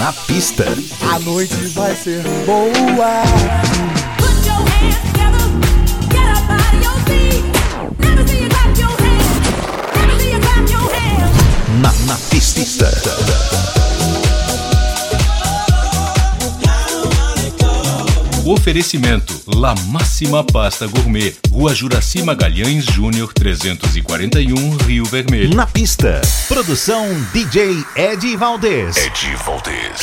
na pista. A noite vai ser boa. Oferecimento: La Máxima Pasta Gourmet, Rua Juraci Magalhães Júnior 341, Rio Vermelho. Na pista, produção DJ Ed Valdez. Ed Valdez.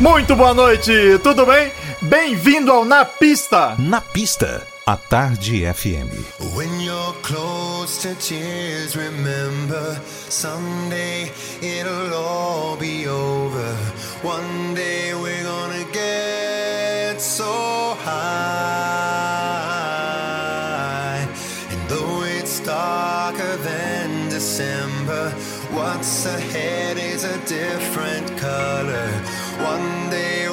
Muito boa noite, tudo bem? Bem-vindo ao Na Pista. Na pista, a tarde FM. When you're close to tears, remember someday it'll all be over. One day we'll went so high. And though it's darker than December, what's ahead is a different color. One day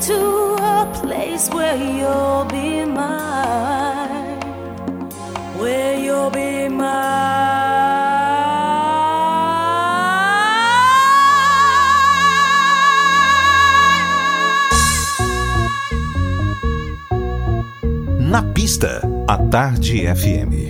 to a place where you'll be mine. Where you'll be mine. Na pista, a Tarde FM.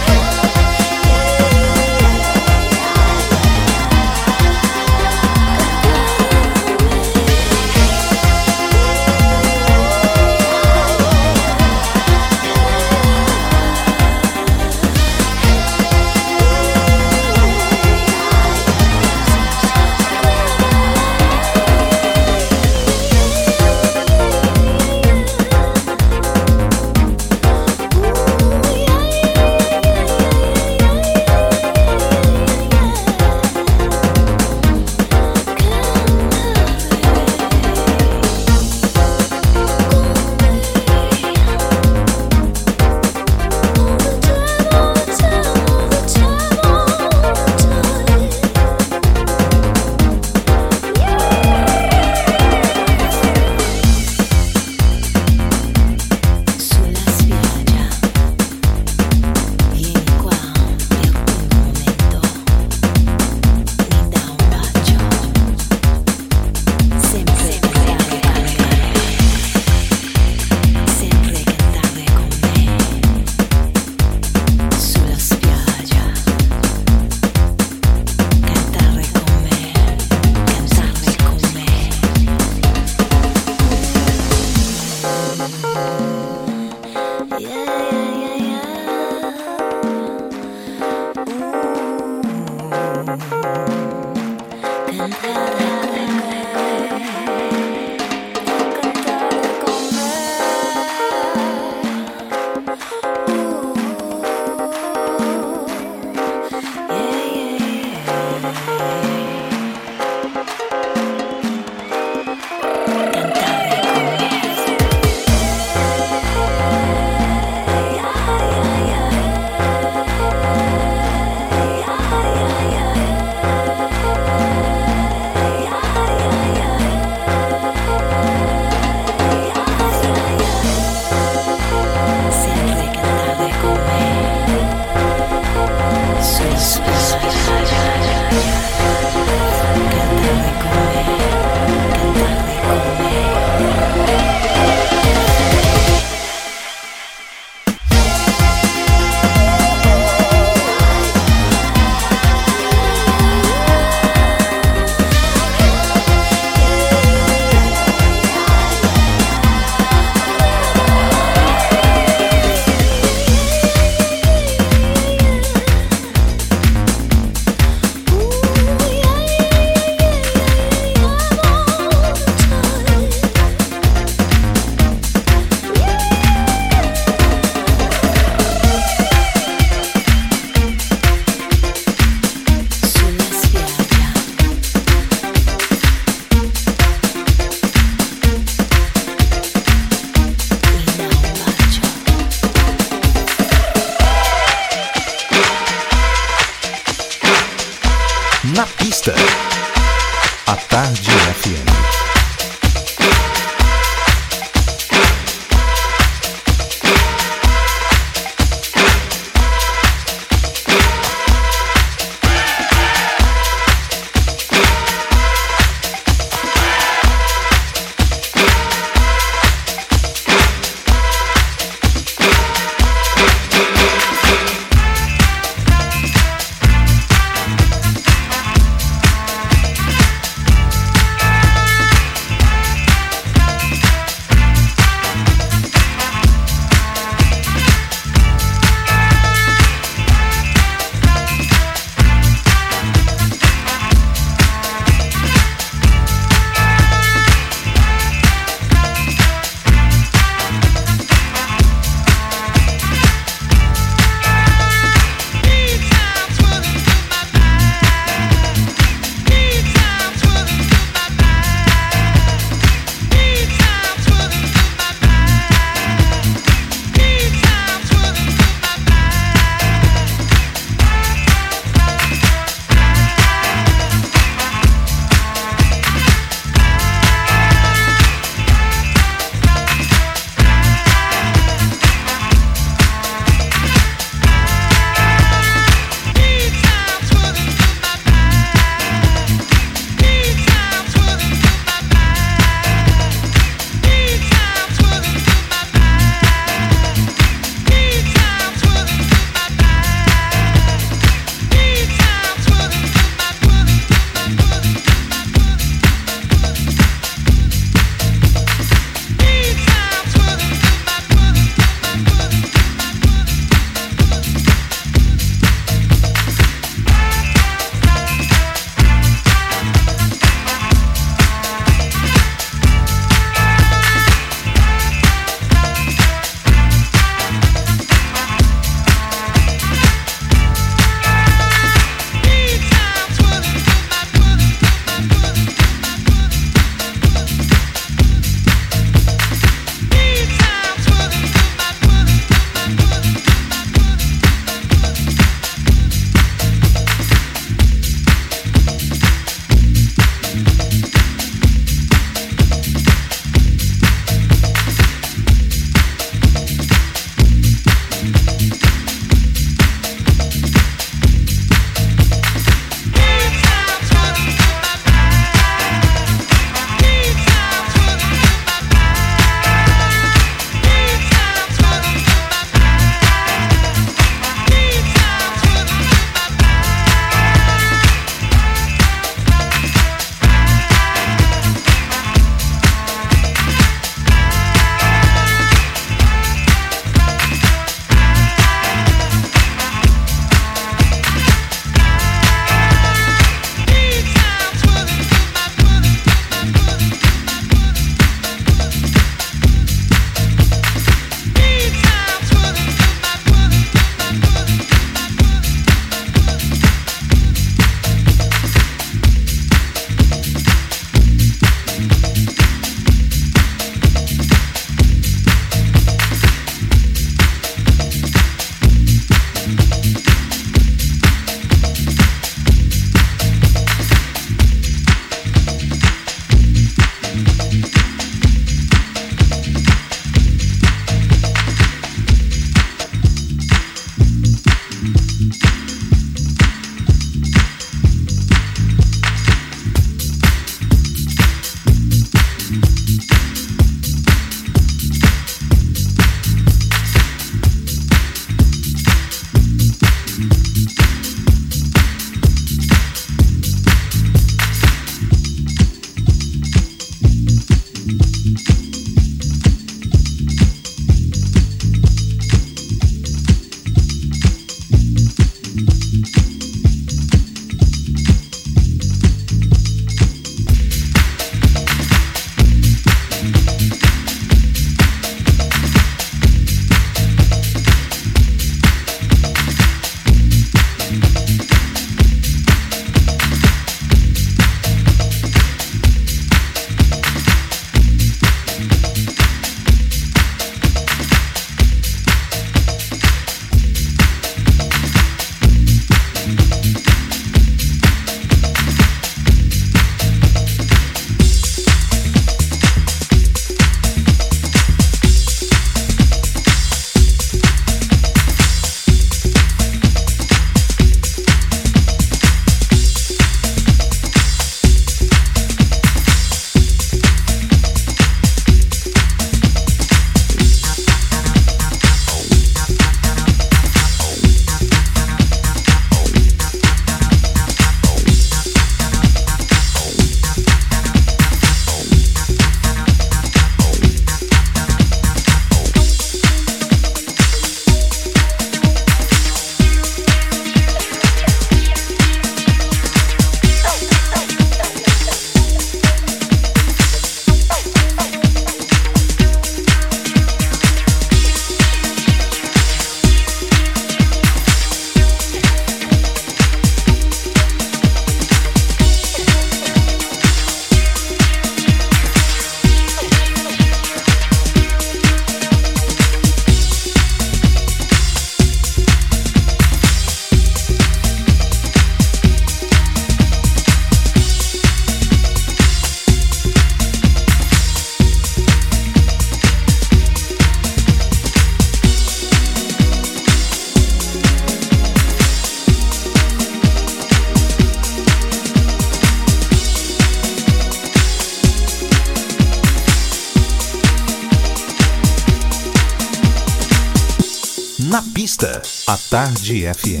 Tarde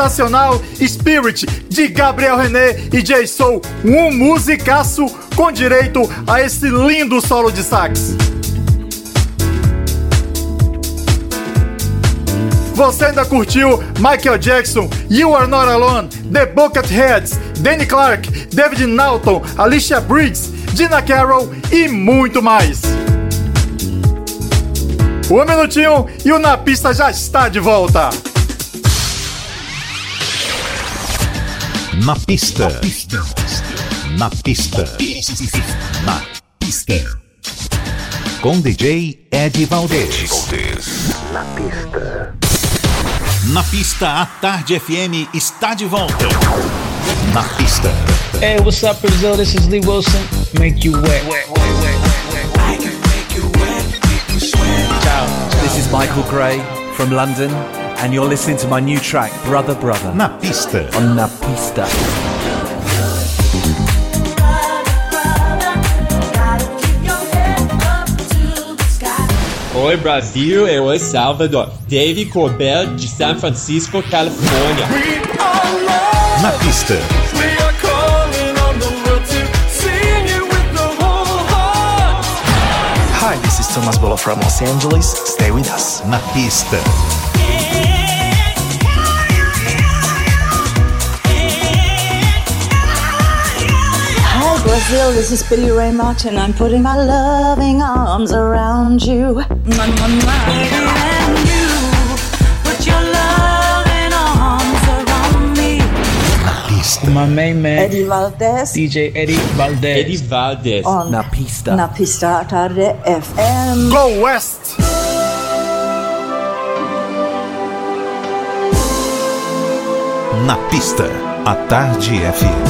sensacional Spirit de Gabriel René e Jay Soul, um musicaço com direito a esse lindo solo de sax. Você ainda curtiu Michael Jackson, You Are Not Alone, The Bucketheads, Danny Clark, David Naughton, Alicia Briggs, Dina Carroll e muito mais. Um minutinho e o Na Pista já está de volta. Na pista. Na pista. Na pista. Com DJ Ed Valdez. Na pista. Na pista, a Tarde FM está de volta. Na pista. Hey, what's up, Brazil? This is Lee Wilson. Make you wet. Ciao, this is Michael Gray from London, and you're listening to my new track, Brother Brother, Na pista. on Na Pista. Oi Brasil, eu sou Salvador. Dave Corbell de San Francisco, Califórnia. Na pista. Hi, this is Thomas Bolo from Los Angeles. Stay with us. Na pista. Brazil. This is Billy Ray Martin. I'm putting my loving arms around you. Mwah, mwah, mwah. And you put your loving arms around me. Na pista. My main man, Eddie Valdez DJ Eddie Valdez. Eddie Valdez. on Na Pista. Na Pista Tarde FM. Go West! Na pista, a Tarde FM.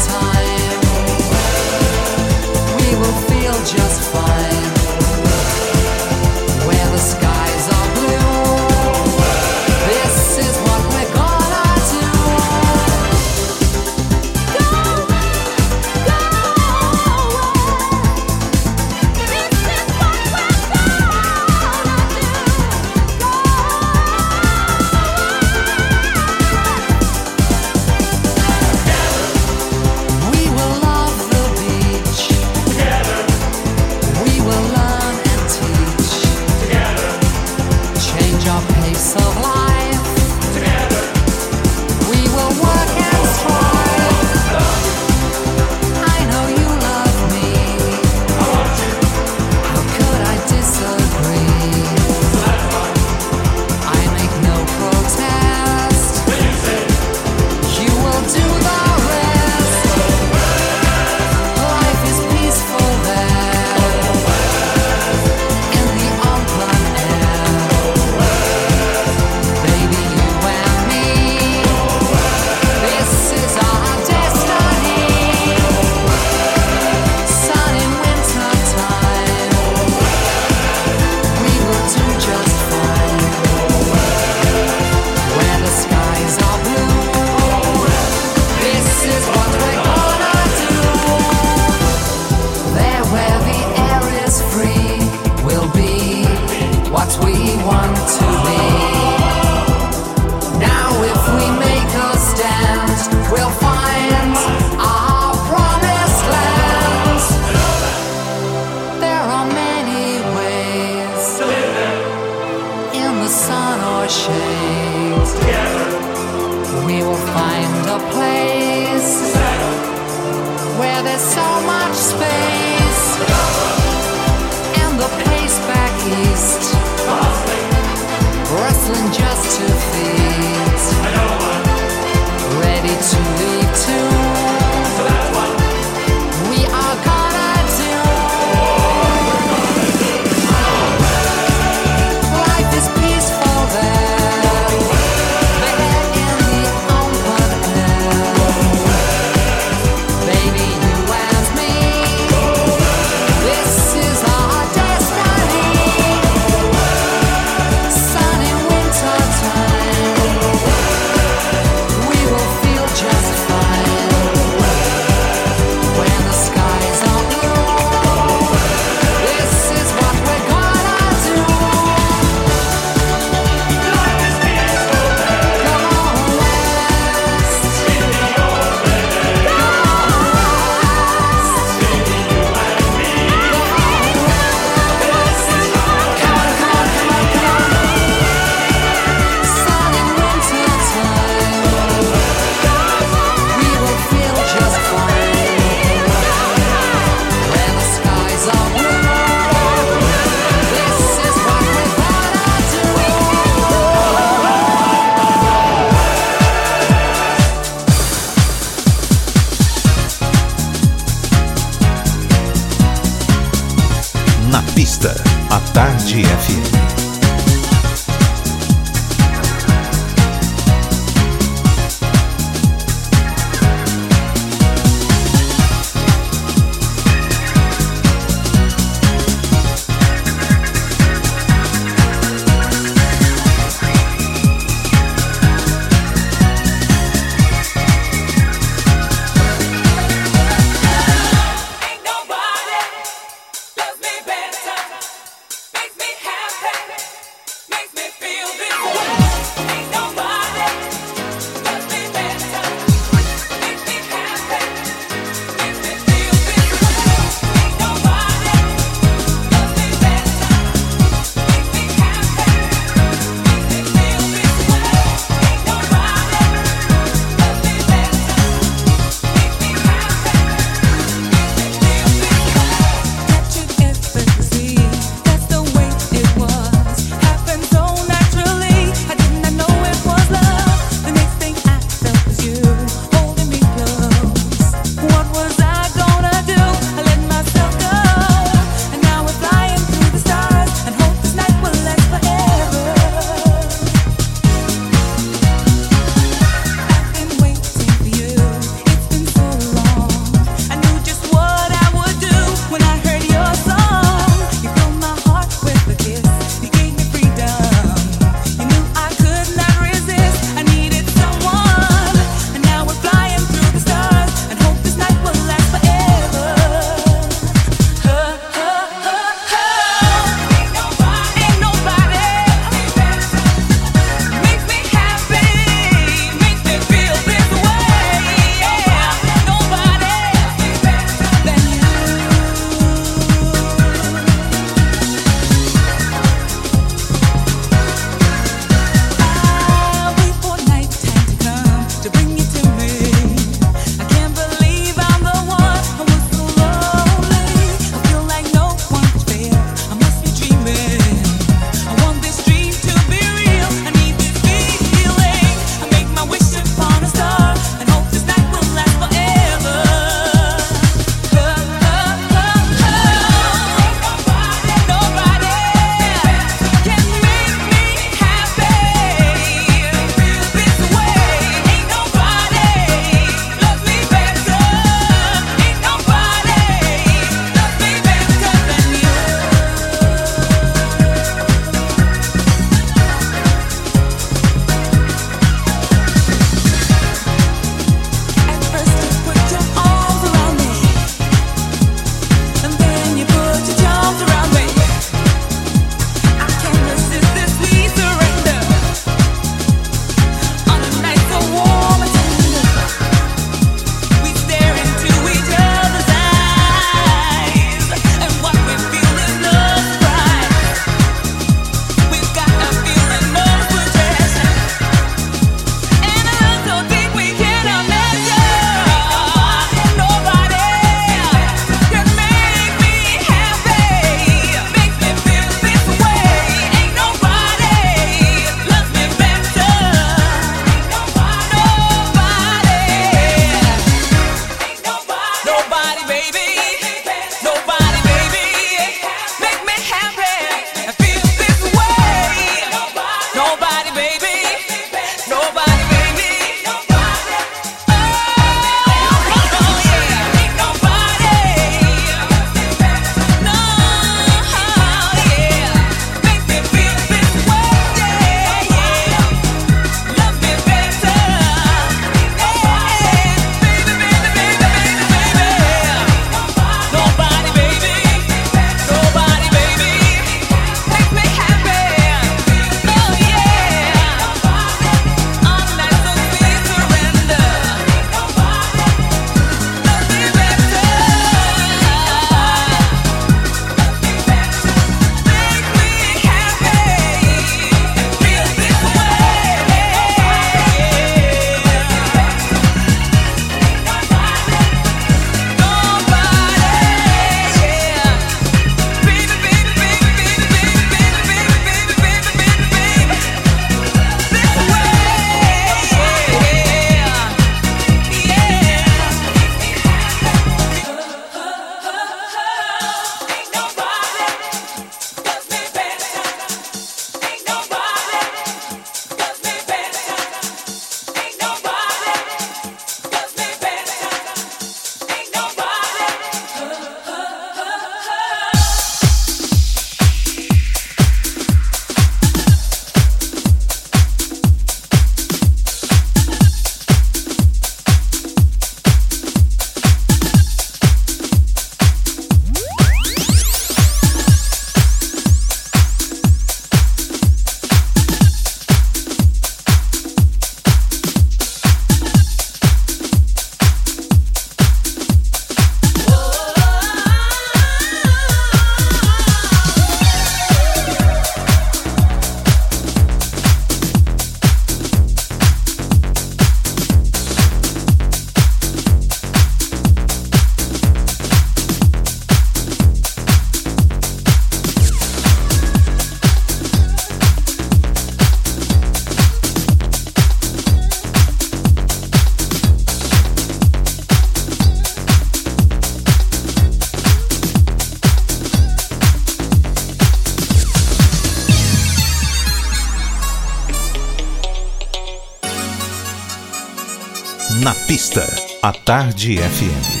Tarde FM.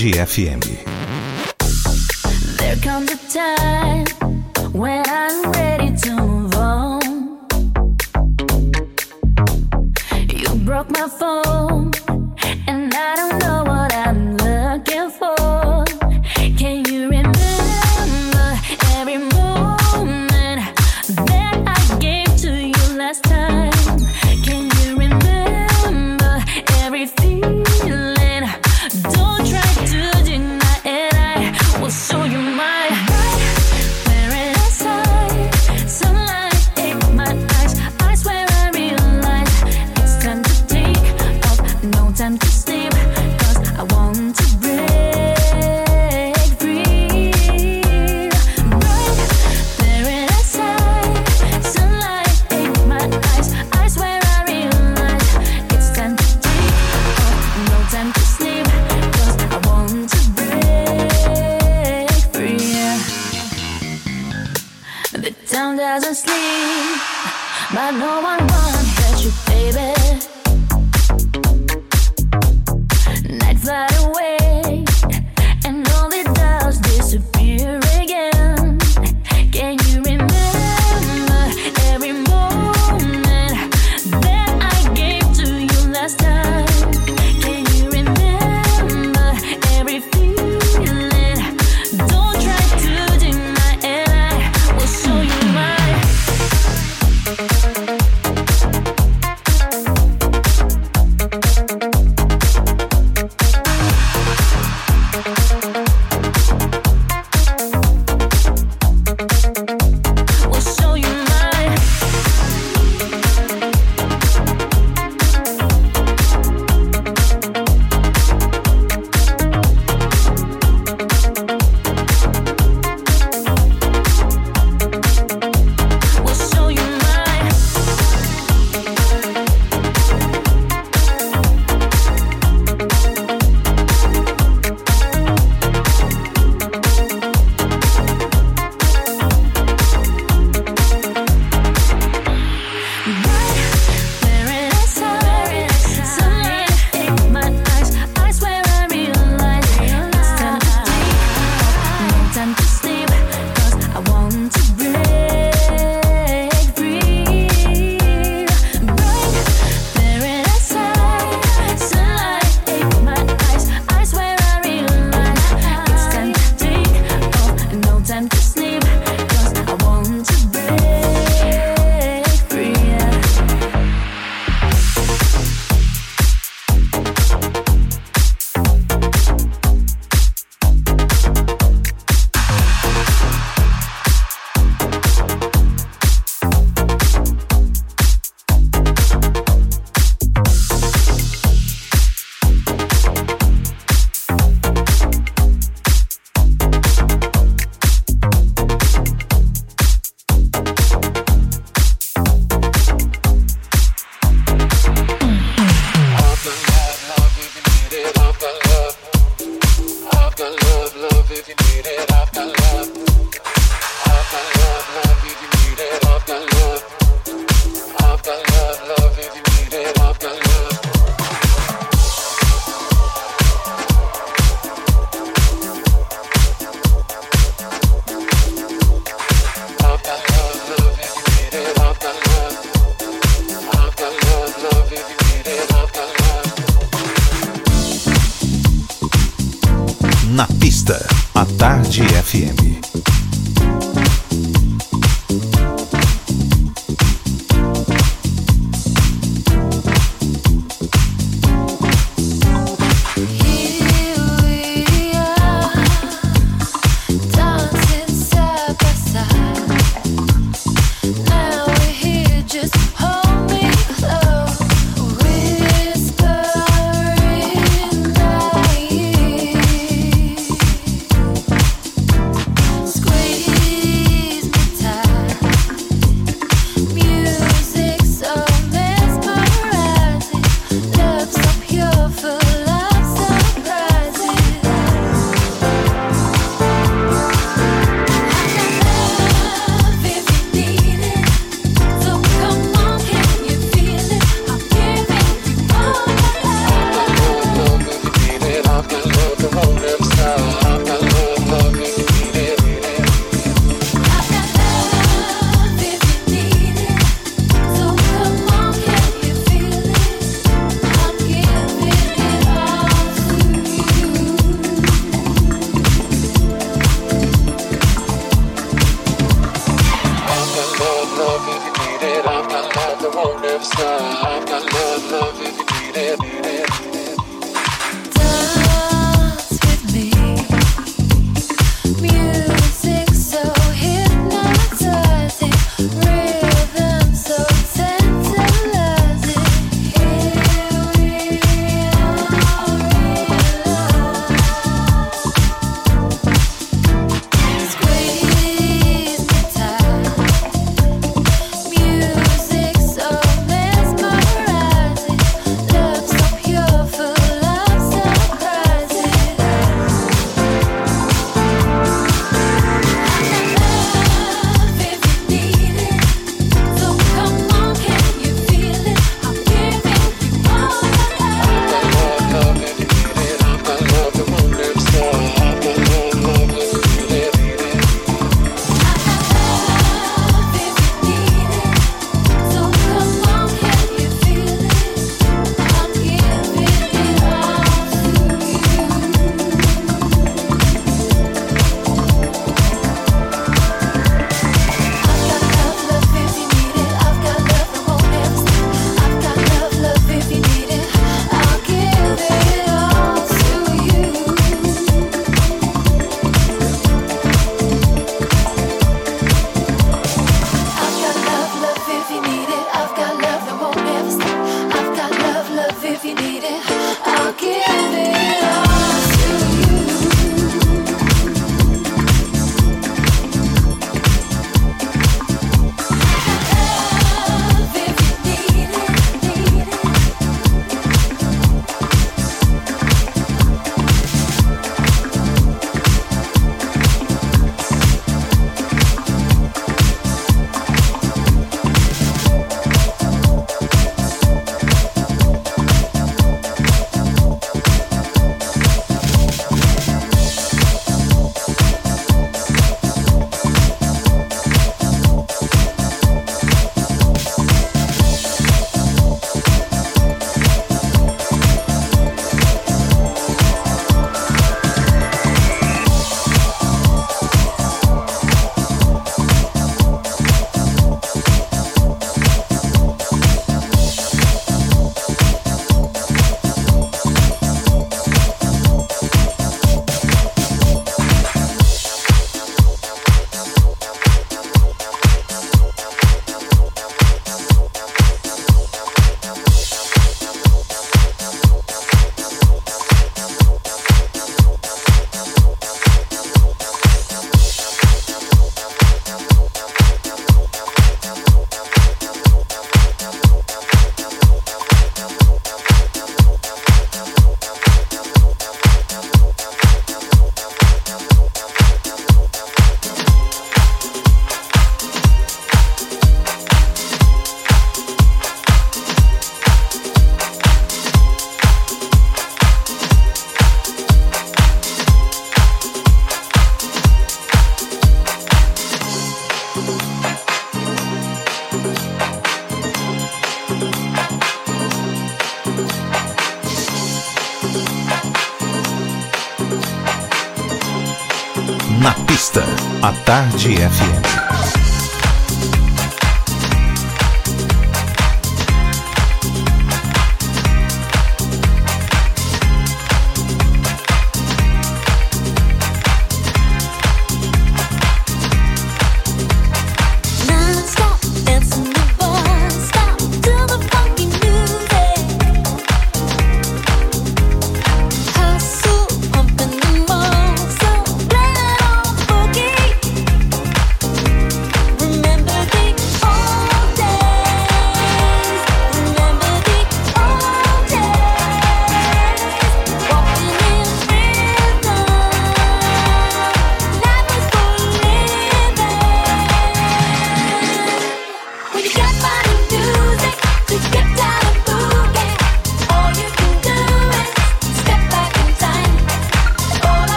Tarde FM.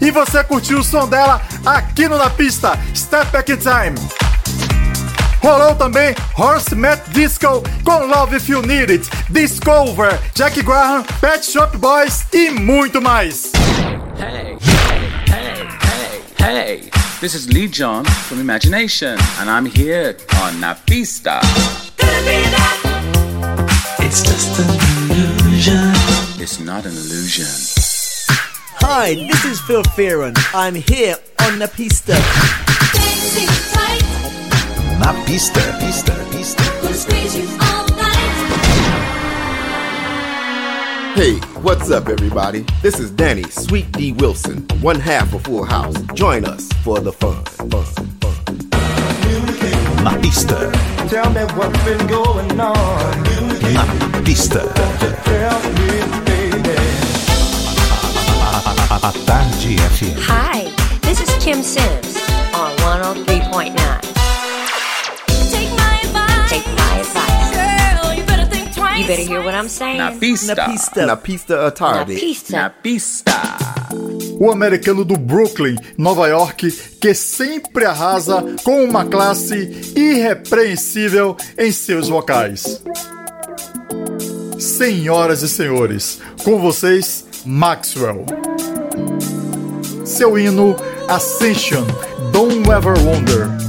E você curtiu o som dela aqui no Na Pista, Step Back in Time. Rolou também Horse Met Disco com Love If You Need It, Discover, Jack Graham, Pet Shop Boys e muito mais. Hey, hey, hey, hey. This is Lee John from Imagination, and I'm here on Na Pista. It's just an illusion. It's not an illusion. Hi, this is Phil Fearon. I'm here on the pista. Na pista, pista, pista. Hey, what's up, everybody? This is Danny Sweet D Wilson, one half of Full House. Join us for the fun. fun, fun. Na pista, Tell me what's been going on. na pista. A Tarde FM. Hi, this is Kim Sims on 103.9. Take my advice. Take my advice. Girl, you better think twice. You better hear what I'm saying. Na Pista. Na pista. Na pista à tarde. Na pista. Na Pista. O americano do Brooklyn, Nova York, que sempre arrasa com uma classe irrepreensível em seus vocais. Senhoras e senhores, com vocês, Maxwell. Seu hino Ascension, Don't Ever Wonder.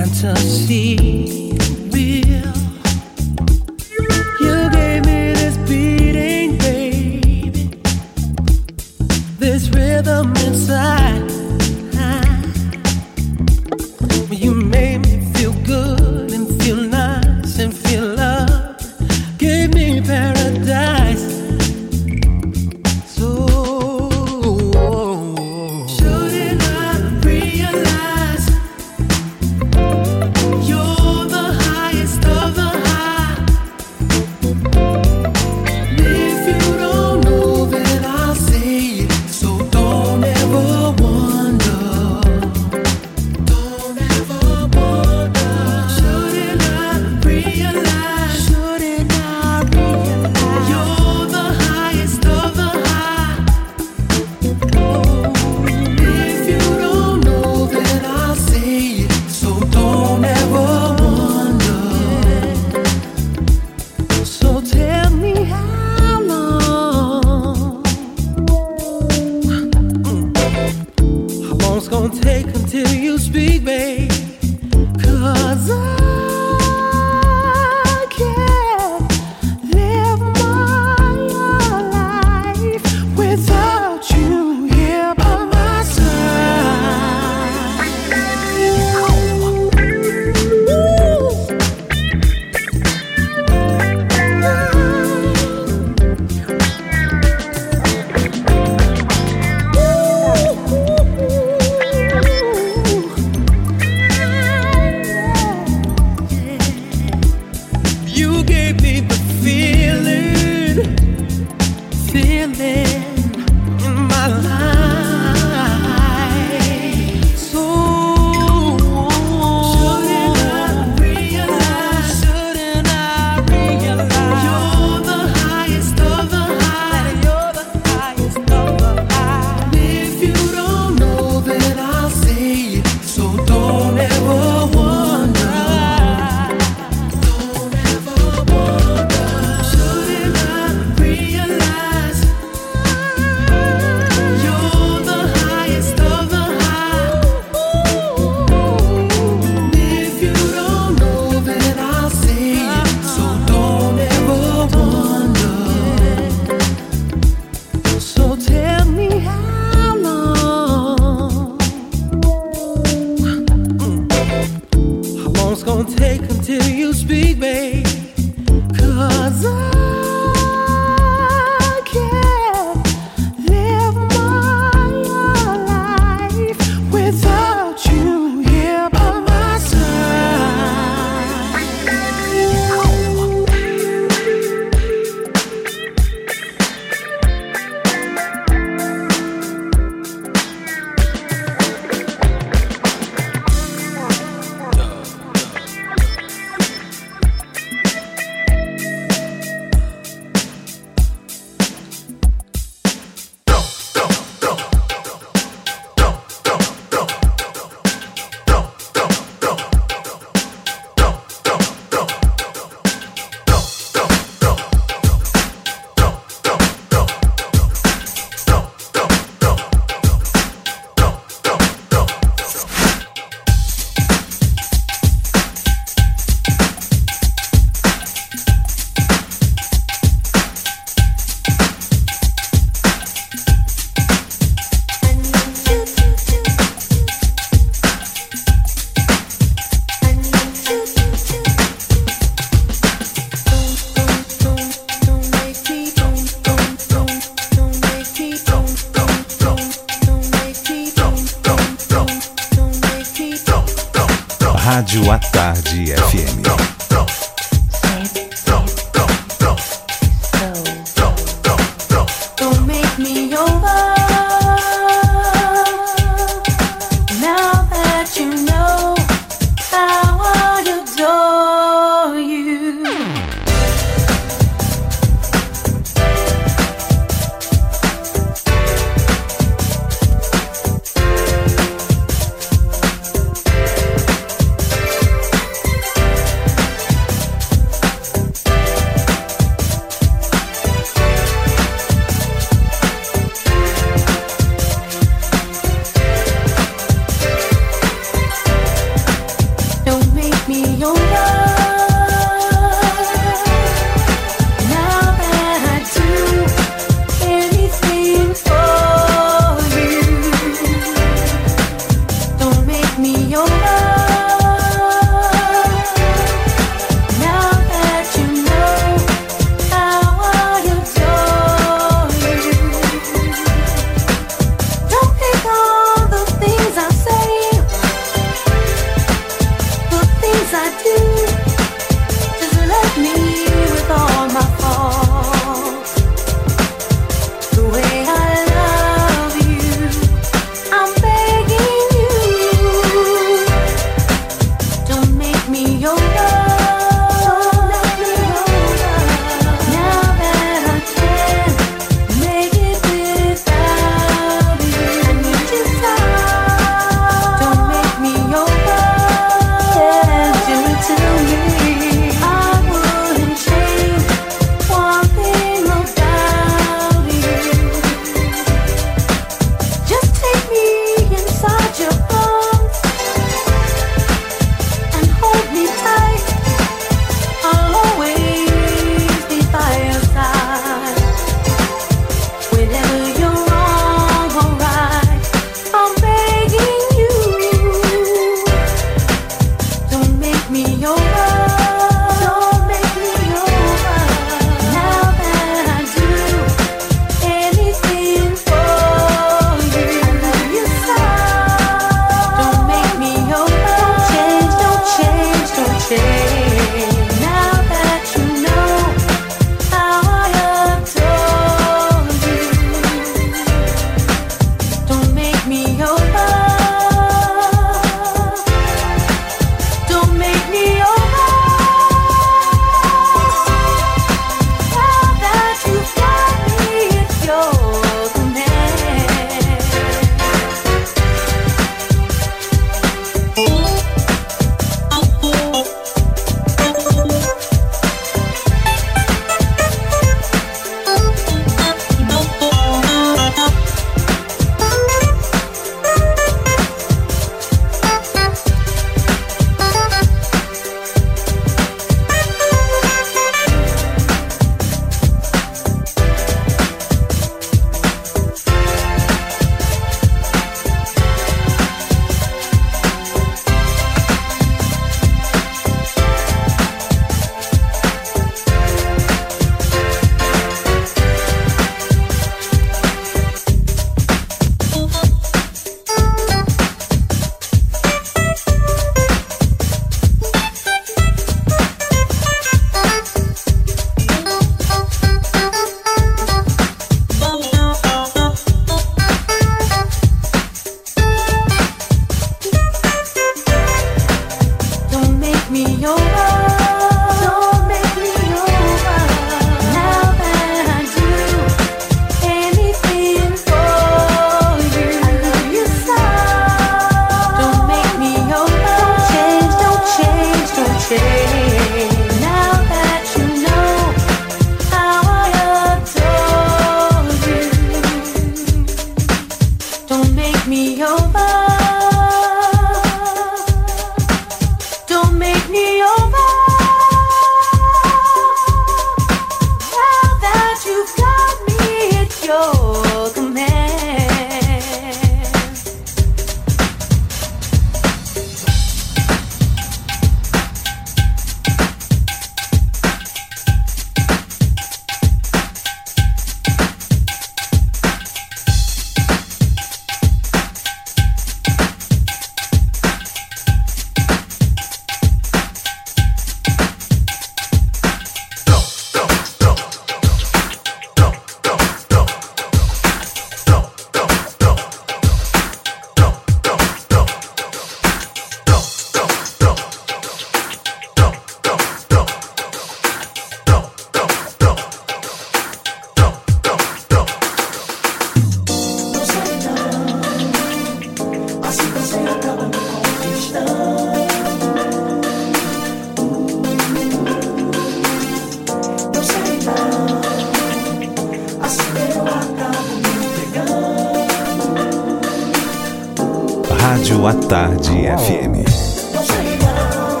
Rádio à Tarde FM. Não sei não,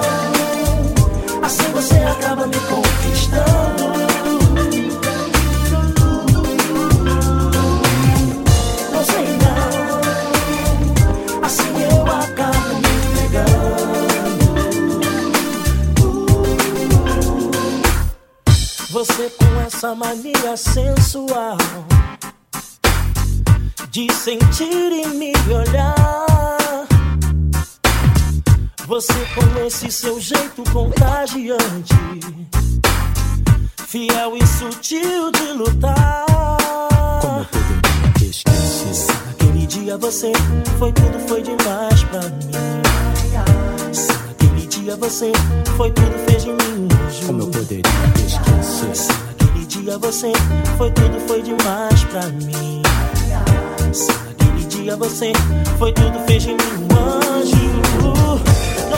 assim você acaba me conquistando. Não sei não, assim eu acabo me entregando. Você com essa mania sensual de sentir e me olhar. Você com esse seu jeito contagiante, fiel e sutil de lutar. Como poderia esquecer? Se naquele dia você foi tudo, foi demais pra mim. Se naquele dia você foi tudo, fez de mim um anjo. Como eu poderia esquecer? Se naquele dia você foi tudo, foi demais pra mim. Se naquele dia você foi tudo, fez de mim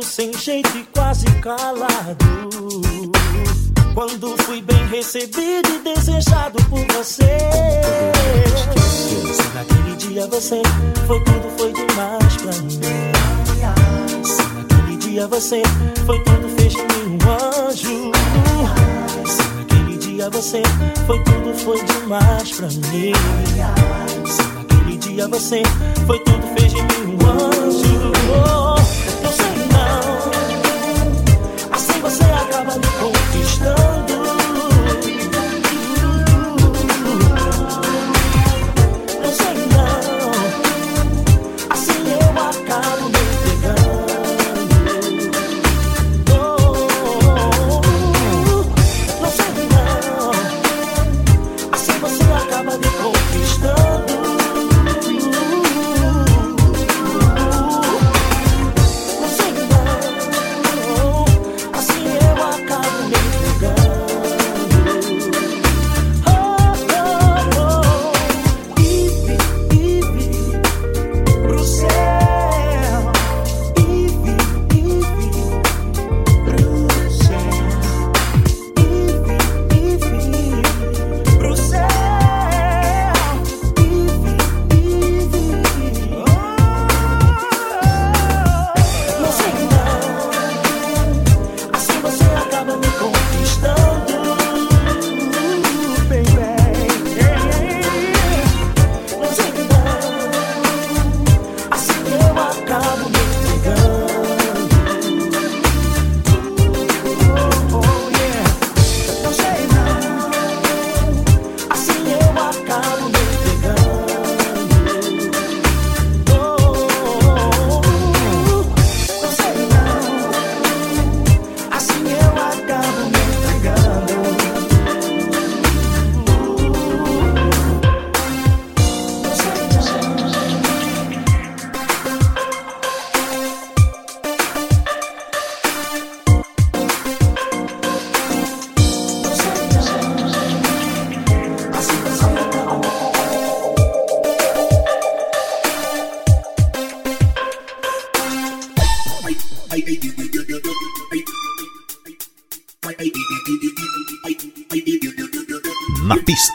Sem jeito e quase calado. Quando fui bem recebido e desejado por você. Se naquele dia você foi tudo, foi demais pra mim. Se naquele dia você foi tudo, fez de mim um anjo. Se naquele dia você foi tudo, foi demais pra mim. Se naquele dia você foi tudo, fez de mim um anjo.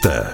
Na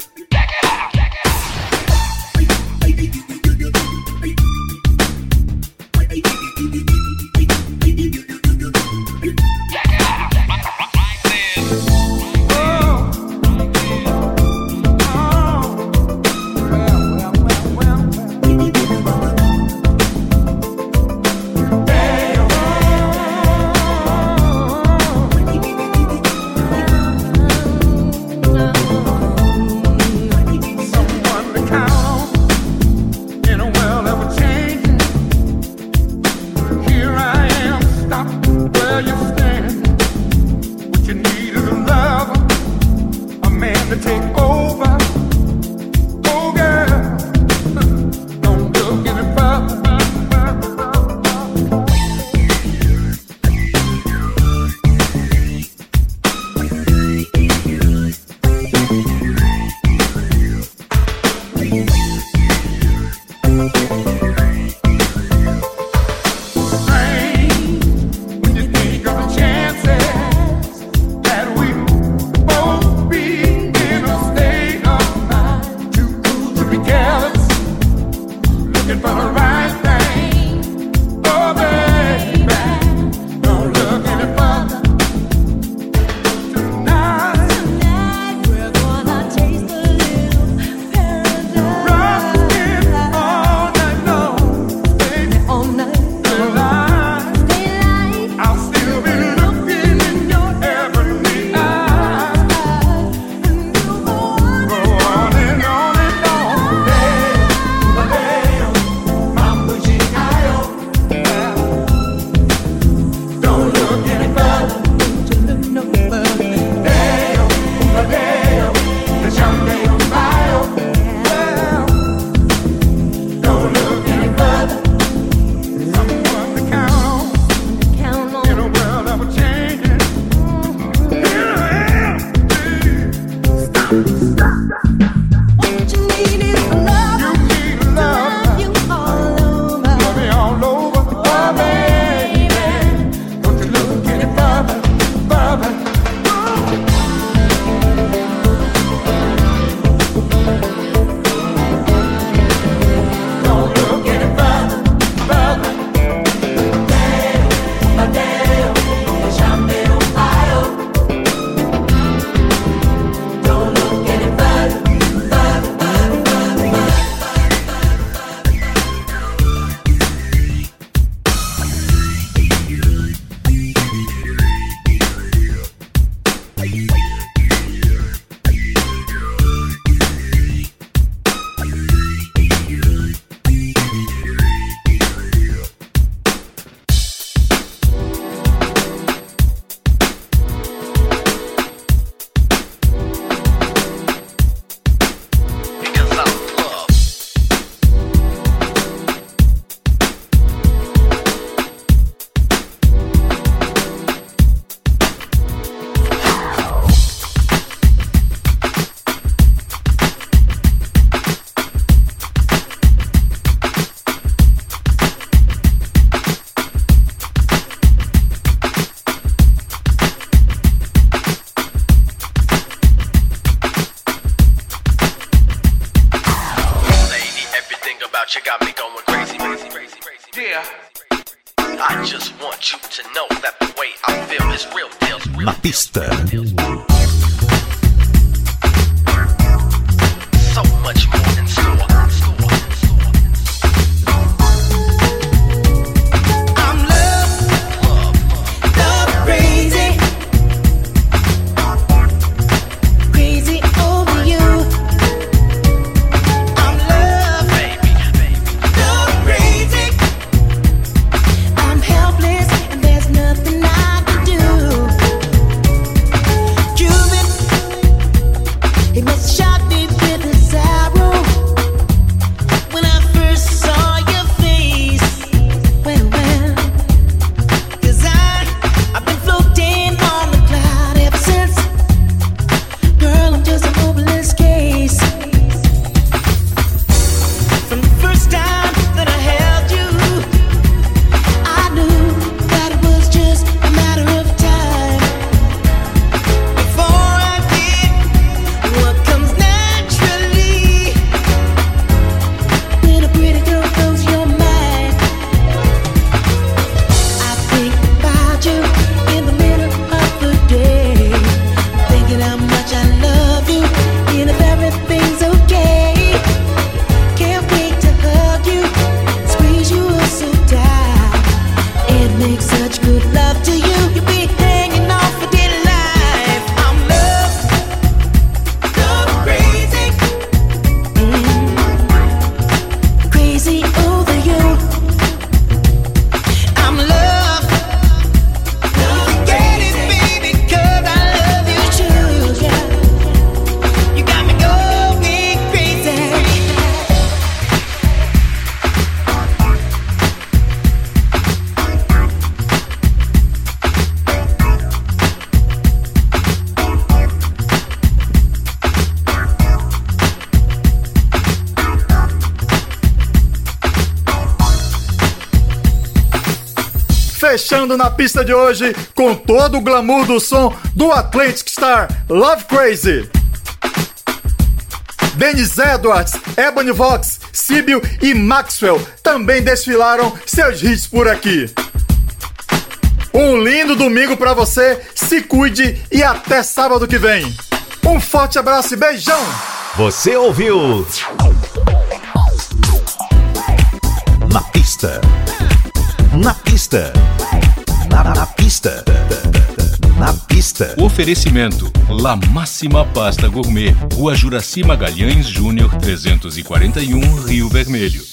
Fechando na pista de hoje com todo o glamour do som do Atlantic Star Love Crazy. Dennis Edwards, Ebony Vox, Sibyl e Maxwell também desfilaram seus hits por aqui. Um lindo domingo pra você, se cuide e até sábado que vem. Um forte abraço e beijão! Você ouviu? Na pista. Na pista. Oferecimento: La Máxima Pasta Gourmet, Rua Juraci Magalhães Júnior 341, Rio Vermelho.